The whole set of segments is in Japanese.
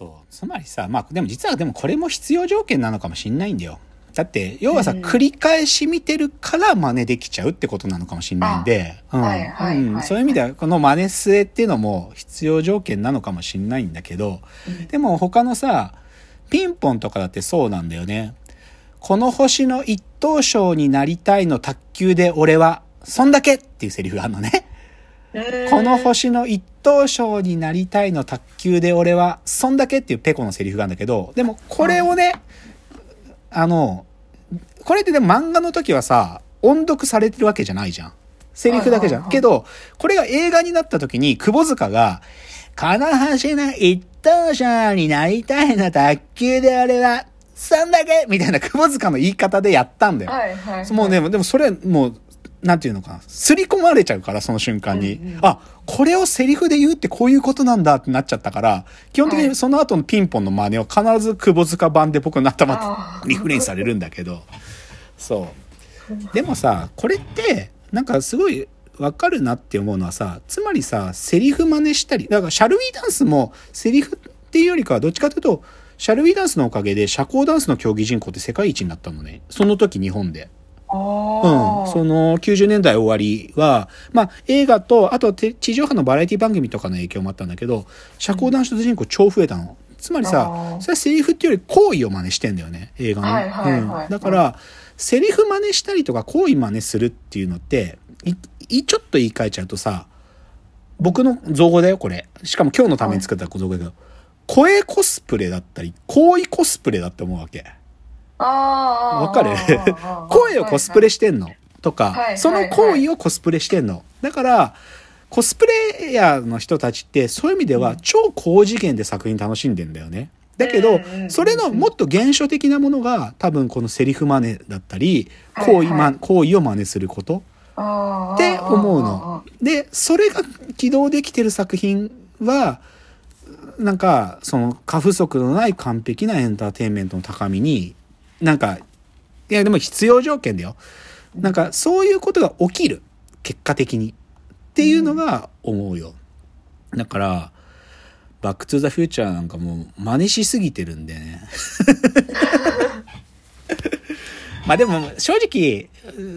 そう。つまりさ、まあでも実はでもこれも必要条件なのかもしんないんだよ。だって、要はさ、うん繰り返し見てるから真似できちゃうってことなのかもしんないんで、そういう意味では、この真似末っていうのも必要条件なのかもしんないんだけど、でも他のさ、ピンポンとかだってそうなんだよね。この星の一等賞になりたいの卓球で俺は、そんだけっていうセリフがあるのね。この星の一等賞になりたいの卓球で俺は、そんだけっていうペコのセリフがあるんだけど、でもこれをね、あの、これってでも漫画の時はさ、音読されてるわけじゃないじゃん。セリフだけじゃん。けど、これが映画になった時に、窪塚が、この星の一等賞になりたいの卓球で俺は、そんだけみたいな窪塚の言い方でやったんだよ。はいはいはい。もうね、でもそれ、もう、なんていうのかな。すり込まれちゃうから、その瞬間に。うんうんあ、これをセリフで言うってこういうことなんだってなっちゃったから、基本的にはいその後のピンポンの真似は必ず窪塚版で僕の頭リフレインされるんだけど。そう。でもさ、これって、なんかすごいわかるなって思うのはさ、つまりさ、セリフ真似したり、だからシャルウィーダンスもセリフっていうよりかはどっちかというと、シャルウィーダンスのおかげで社交ダンスの競技人口って世界一になったのね。その時日本で。あうん、あ。その90年代終わりは、まあ映画と、あとて地上波のバラエティ番組とかの影響もあったんだけど、社交ダンス人口超増えたの。つまりあさ、ーそれはセリフっていうより行為を真似してんだよね、映画の。はいはいはいうんだから、セリフ真似したりとか行為真似するっていうのって、いいちょっと言い換えちゃうとさ、僕の造語だよ、これ。しかも今日のために作った造語だけど、声コスプレだったり、行為コスプレだって思うわけ。わかる？あ ー声をコスプレしてんの？とか、はいその行為をコスプレしてんの。だから、コスプレイヤーの人たちって、そういう意味では超高次元で作品楽しんでんだよね。だけどそれのもっと原初的なものが、多分このセリフ真似だったり、はいはい。行為ま、行為を真似すること。って思うの。で、それが起動できてる作品は、なんか、その過不足のない完璧なエンターテインメントの高みに、なんか、いやでも必要条件だよ。なんか、そういうことが起きる。結果的に。っていうのが思うよ。だから、バックトゥザフューチャーなんかもう真似しすぎてるんでね。まあでも正直、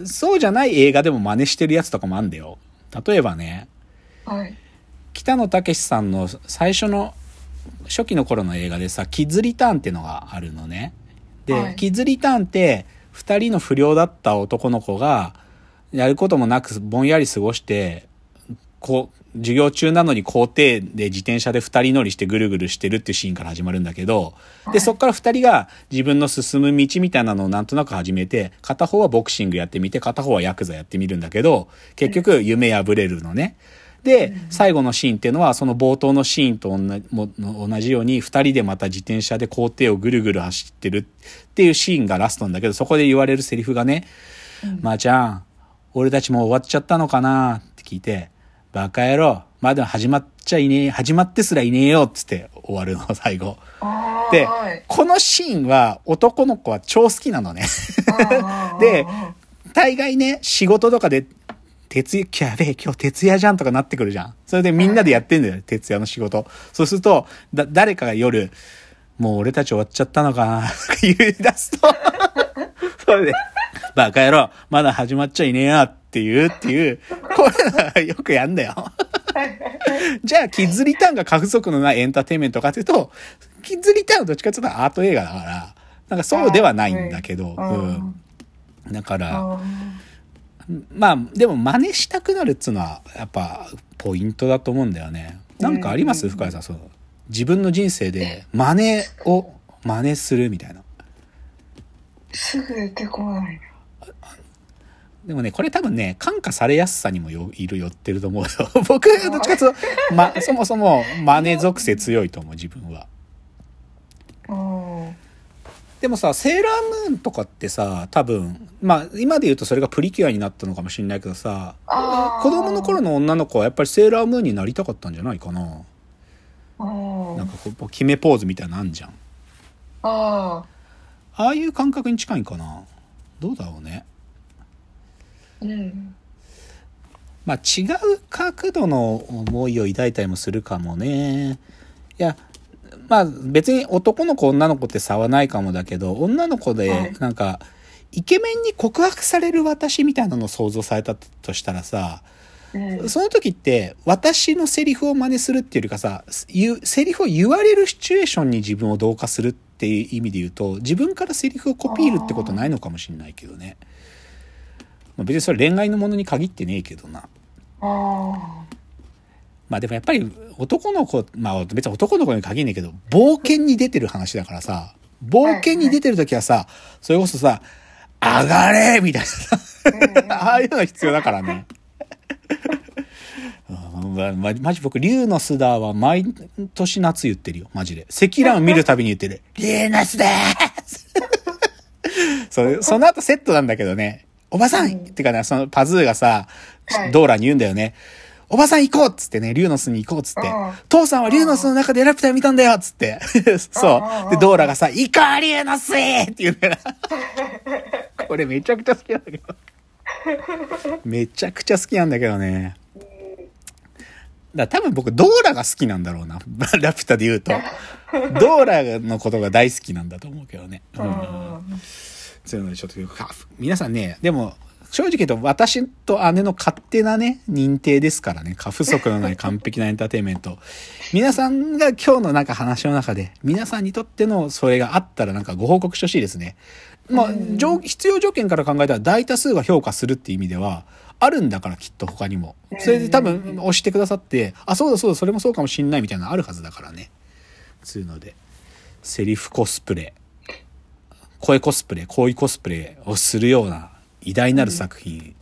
そうじゃない映画でも真似してるやつとかもあんだよ。例えばね、はい。北野武さんの最初の初期の頃の映画でさ、キッズリターンっていうのがあるのね。で、はいキッズリターンって、二人の不良だった男の子が、やることもなくぼんやり過ごして、こう、授業中なのに校庭で自転車で二人乗りしてぐるぐるしてるっていうシーンから始まるんだけど、で、そっから二人が自分の進む道みたいなのをなんとなく始めて、片方はボクシングやってみて、片方はヤクザやってみるんだけど、結局夢破れるのね。で、最後のシーンっていうのは、その冒頭のシーンと同じように、二人でまた自転車で校庭をぐるぐる走ってるっていうシーンがラストなんだけど、そこで言われるセリフがね、まー、ちゃん、俺たちもう終わっちゃったのかなって聞いて、バカ野郎、まだ始まっちゃいねえ、始まってすらいねえよっつって終わるの、最後。ではい、このシーンは男の子は超好きなのね。で、大概ね、仕事とかで、徹夜、やべえ、今日徹夜じゃんとかなってくるじゃん。それでみんなでやってんだよ、徹夜の仕事。そうすると、だ、誰かが夜、もう俺たち終わっちゃったのかな、と か言い出すと、それで、バカ野郎、まだ始まっちゃいねえやっていう、っていう、これよくやんだよ。じゃあ、キッズリターンが過不足のないエンターテインメントかというと、キッズリターンはどっちかというとアート映画だから、なんかそうではないんだけど、うん。だから、あまあ、でも真似したくなるっつうのは、やっぱ、ポイントだと思うんだよね。なんかあります？うん深井さん、その、自分の人生で真似を真似するみたいな。ーすぐ出てこないな。でもね、これ多分ね、感化されやすさにもよいる寄ってると思うよ。僕、どっちかというと、ま、そもそも真似属性強いと思う、自分は。うんでもさ、セーラームーンとかってさ、多分、まあ、今で言うとそれがプリキュアになったのかもしれないけどさ、子供の頃の女の子はやっぱりセーラームーンになりたかったんじゃないかな。うんなんかこう、決めポーズみたいなのあんじゃん。あああいう感覚に近いんかな。どうだろうね。ーうんまあ違う角度の思いを抱いたりもするかもね。いや、まあ別に男の子女の子って差はないかもだけど、女の子はでいなんか、イケメンに告白される私みたいなのを想像されたとしたらさ、うん。その時って私のセリフを真似するっていうよりかさ、セリフを言われるシチュエーションに自分を同化するっていう意味で言うと、自分からセリフをコピーるってことないのかもしれないけどね。まあ別にそれ恋愛のものに限ってねえけどな。ああ。まあでもやっぱり男の子、まあ別に男の子に限んねえけど、冒険に出てる話だからさ、冒険に出てる時はさ、それこそさ、上がれみたいなさ、ああいうのが必要だからね。うんままマジ僕、竜の巣だは毎年夏言ってるよ、マジで。積乱雲見るたびに言ってる。竜の巣だーすその後セットなんだけどね、おばさん、うんってかね、そのパズーがさ、はいドーラに言うんだよね。おばさん行こうっつってね、竜の巣に行こうっつってうん。父さんは竜の巣の中でラピュタ見たんだよっつって。そう。で、ドーラがさ、行こう竜の巣って言うんだよな。これめちゃくちゃ好きなんだけど。めちゃくちゃ好きなんだけどね。だ多分僕、ドーラが好きなんだろうな。ラピュタで言うと。ドーラのことが大好きなんだと思うけどね。ううんん。そういうのでちょっとか皆さんね、でも、正直言うと私と姉の勝手なね、認定ですからね、過不足のない完璧なエンターテインメント。皆さんが今日のなんか話の中で、皆さんにとってのそれがあったらなんかご報告してほしいですね。まあ、条必要条件から考えたら大多数が評価するっていう意味では、あるんだからきっと他にも。それで多分押してくださって、あ、そうだそうだ、それもそうかもしんないみたいなのあるはずだからね。つうので、セリフコスプレ。声コスプレ、行為コスプレをするような偉大なる作品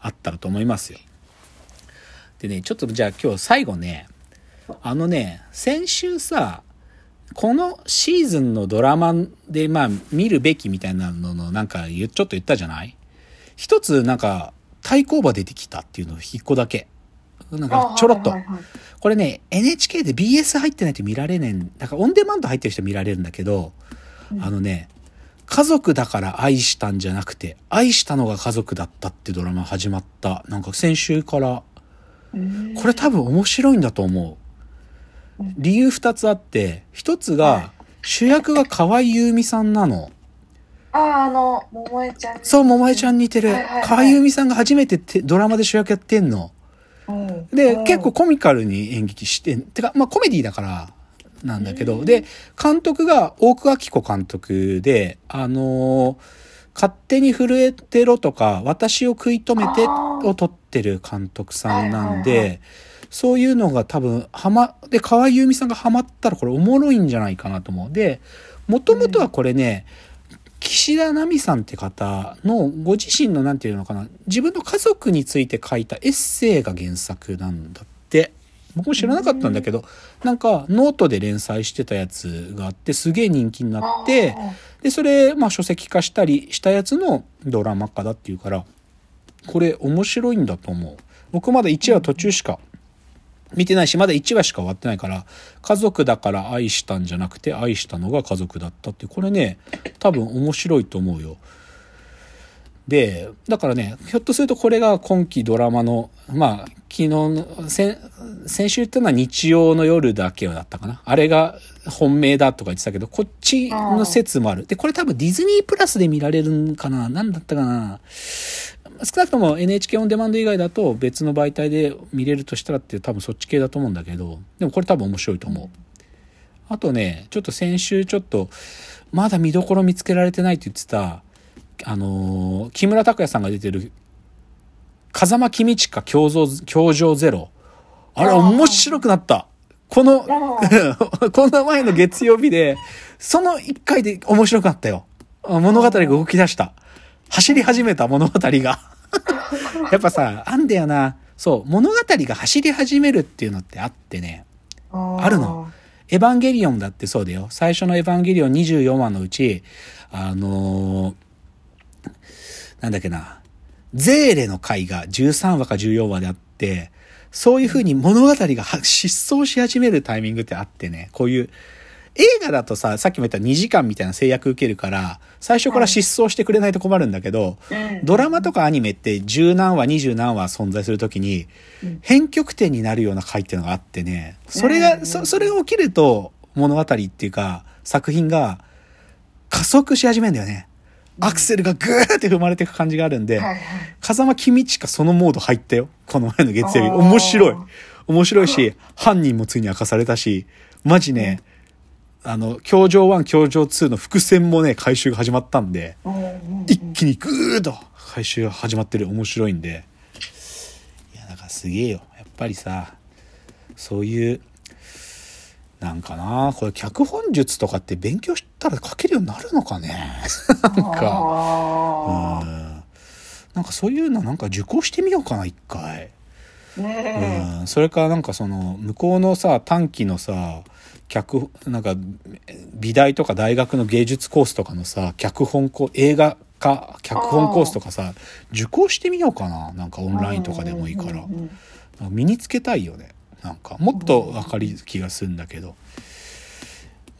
あったらと思いますよ。でね、ちょっとじゃあ今日最後ね、あのね、先週さ、このシーズンのドラマでまあ見るべきみたいなののなんかちょっと言ったじゃない？一つなんか対抗馬出てきたっていうのを一個だけ。なんかちょろっとはい。はいはいこれね、NHK で BS 入ってないと見られねえん、だからオンデマンド入ってる人見られるんだけど、あのね、家族だから愛したんじゃなくて、愛したのが家族だったってドラマ始まった。なんか先週から、うんこれ多分面白いんだと思う。理由二つあって、一つはいが、主役が河合優美さんなの。ああ、あの、桃江ちゃん。そう、桃江ちゃん似てる。河合優美さんが初めててドラマで主役やってんの。うん。で、うん結構、コミカルに演劇して、てか、まあコメディだからなんだけど、で、監督が大久明子監督で、あのー勝手に震えてろとか、私を食い止めてを撮ってる監督さんなんで、そういうのが多分、はま、で、河合優美さんがハマったらこれおもろいんじゃないかなと思う。で、もともとはこれね、岸田奈美さんって方のご自身のなんていうのかな自分の家族について書いたエッセイが原作なんだって僕も知らなかったんだけどなんかノートで連載してたやつがあってすげえ人気になってあでそれまあ書籍化したりしたやつのドラマ化だっていうからこれ面白いんだと思う。僕まだ1話途中しか見てないしまだ1話しか終わってないから家族だから愛したんじゃなくて愛したのが家族だったってこれね多分面白いと思うよでだからねひょっとするとこれが今期ドラマのまあ昨日の先先週言ったのは日曜の夜だけだったかな。あれが本命だとか言ってたけどこっちの説もある。でこれ多分ディズニープラスで見られるんかな。何だったかな。少なくとも NHK オンデマンド以外だと別の媒体で見れるとしたらって多分そっち系だと思うんだけど。でもこれ多分面白いと思う。あとねちょっと先週ちょっとまだ見どころ見つけられてないって言ってたあのー木村拓哉さんが出てる風間公親教場教場ゼロ。あれ面白くなった。このあ この前の月曜日でその一回で面白かったよ。物語が動き出した。走り始めた物語が。やっぱさあんだよな。そう物語が走り始めるっていうのってあってね。ああるの。エヴァンゲリオンだってそうだよ。最初のエヴァンゲリオン24話のうち、あのーなんだっけな、ゼーレの回が13話か14話であって、そういう風に物語がは失踪し始めるタイミングってあってね、こういう、映画だとさ、さっきも言った2時間みたいな制約受けるから、最初から失踪してくれないと困るんだけど、うん。ドラマとかアニメって十何話、二十何話存在するときにうん、編曲点になるような回っていうのがあってね、それが、うん。そそれが起きると、物語っていうか、作品が加速し始めるんだよね。アクセルがグーって踏まれていく感じがあるんで、はいはい。風間公親そのモード入ったよ。この前の月曜日。面白い。面白いし、犯人もついに明かされたし、マジね、あの、教場1、教場2の伏線もね、回収が始まったんで、うんうんうん一気にグーッと回収が始まってる面白いんでいやだからすげえよやっぱりさそういうなんかなこれ脚本術とかって勉強したら書けるようになるのかね？なんか。うあん。なんかそういうのなんか受講してみようかな一回。ーねうん。それからなんかその向こうのさ短期のさ脚なんか美大とか大学の芸術コースとかのさ脚本コ映画化脚本コースとかさ受講してみようかななんかオンラインとかでもいいから。身につけたいよねなんかもっと分かり気がするんだけど。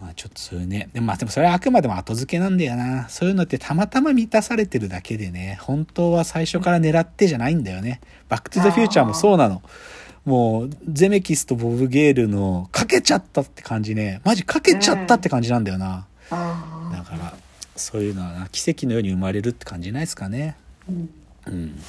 まあちょっとそういうね。でもまあでもそれはあくまでも後付けなんだよな。そういうのってたまたま満たされてるだけでね。本当は最初から狙ってじゃないんだよね。バック・トゥ・ザ・フュー。チャーもそうなの。もうゼメキスとボブ・ゲールのかけちゃったって感じね。マジかけちゃったって感じなんだよな、あだからそういうのはな奇跡のように生まれるって感じないですかね。ーうん。うん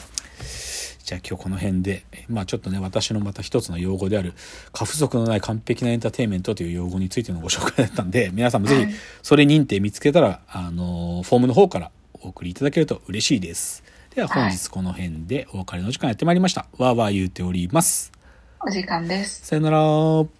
じゃあ今日この辺で、まあちょっとね、私のまた一つの用語である、過不足のない完璧なエンターテインメントという用語についてのご紹介だったんで、皆さんもぜひ、それ認定見つけたら、あの、フォームの方からお送りいただけると嬉しいです。では本日この辺でお別れの時間やってまいりました。わーわー言うております。お時間です。さよなら。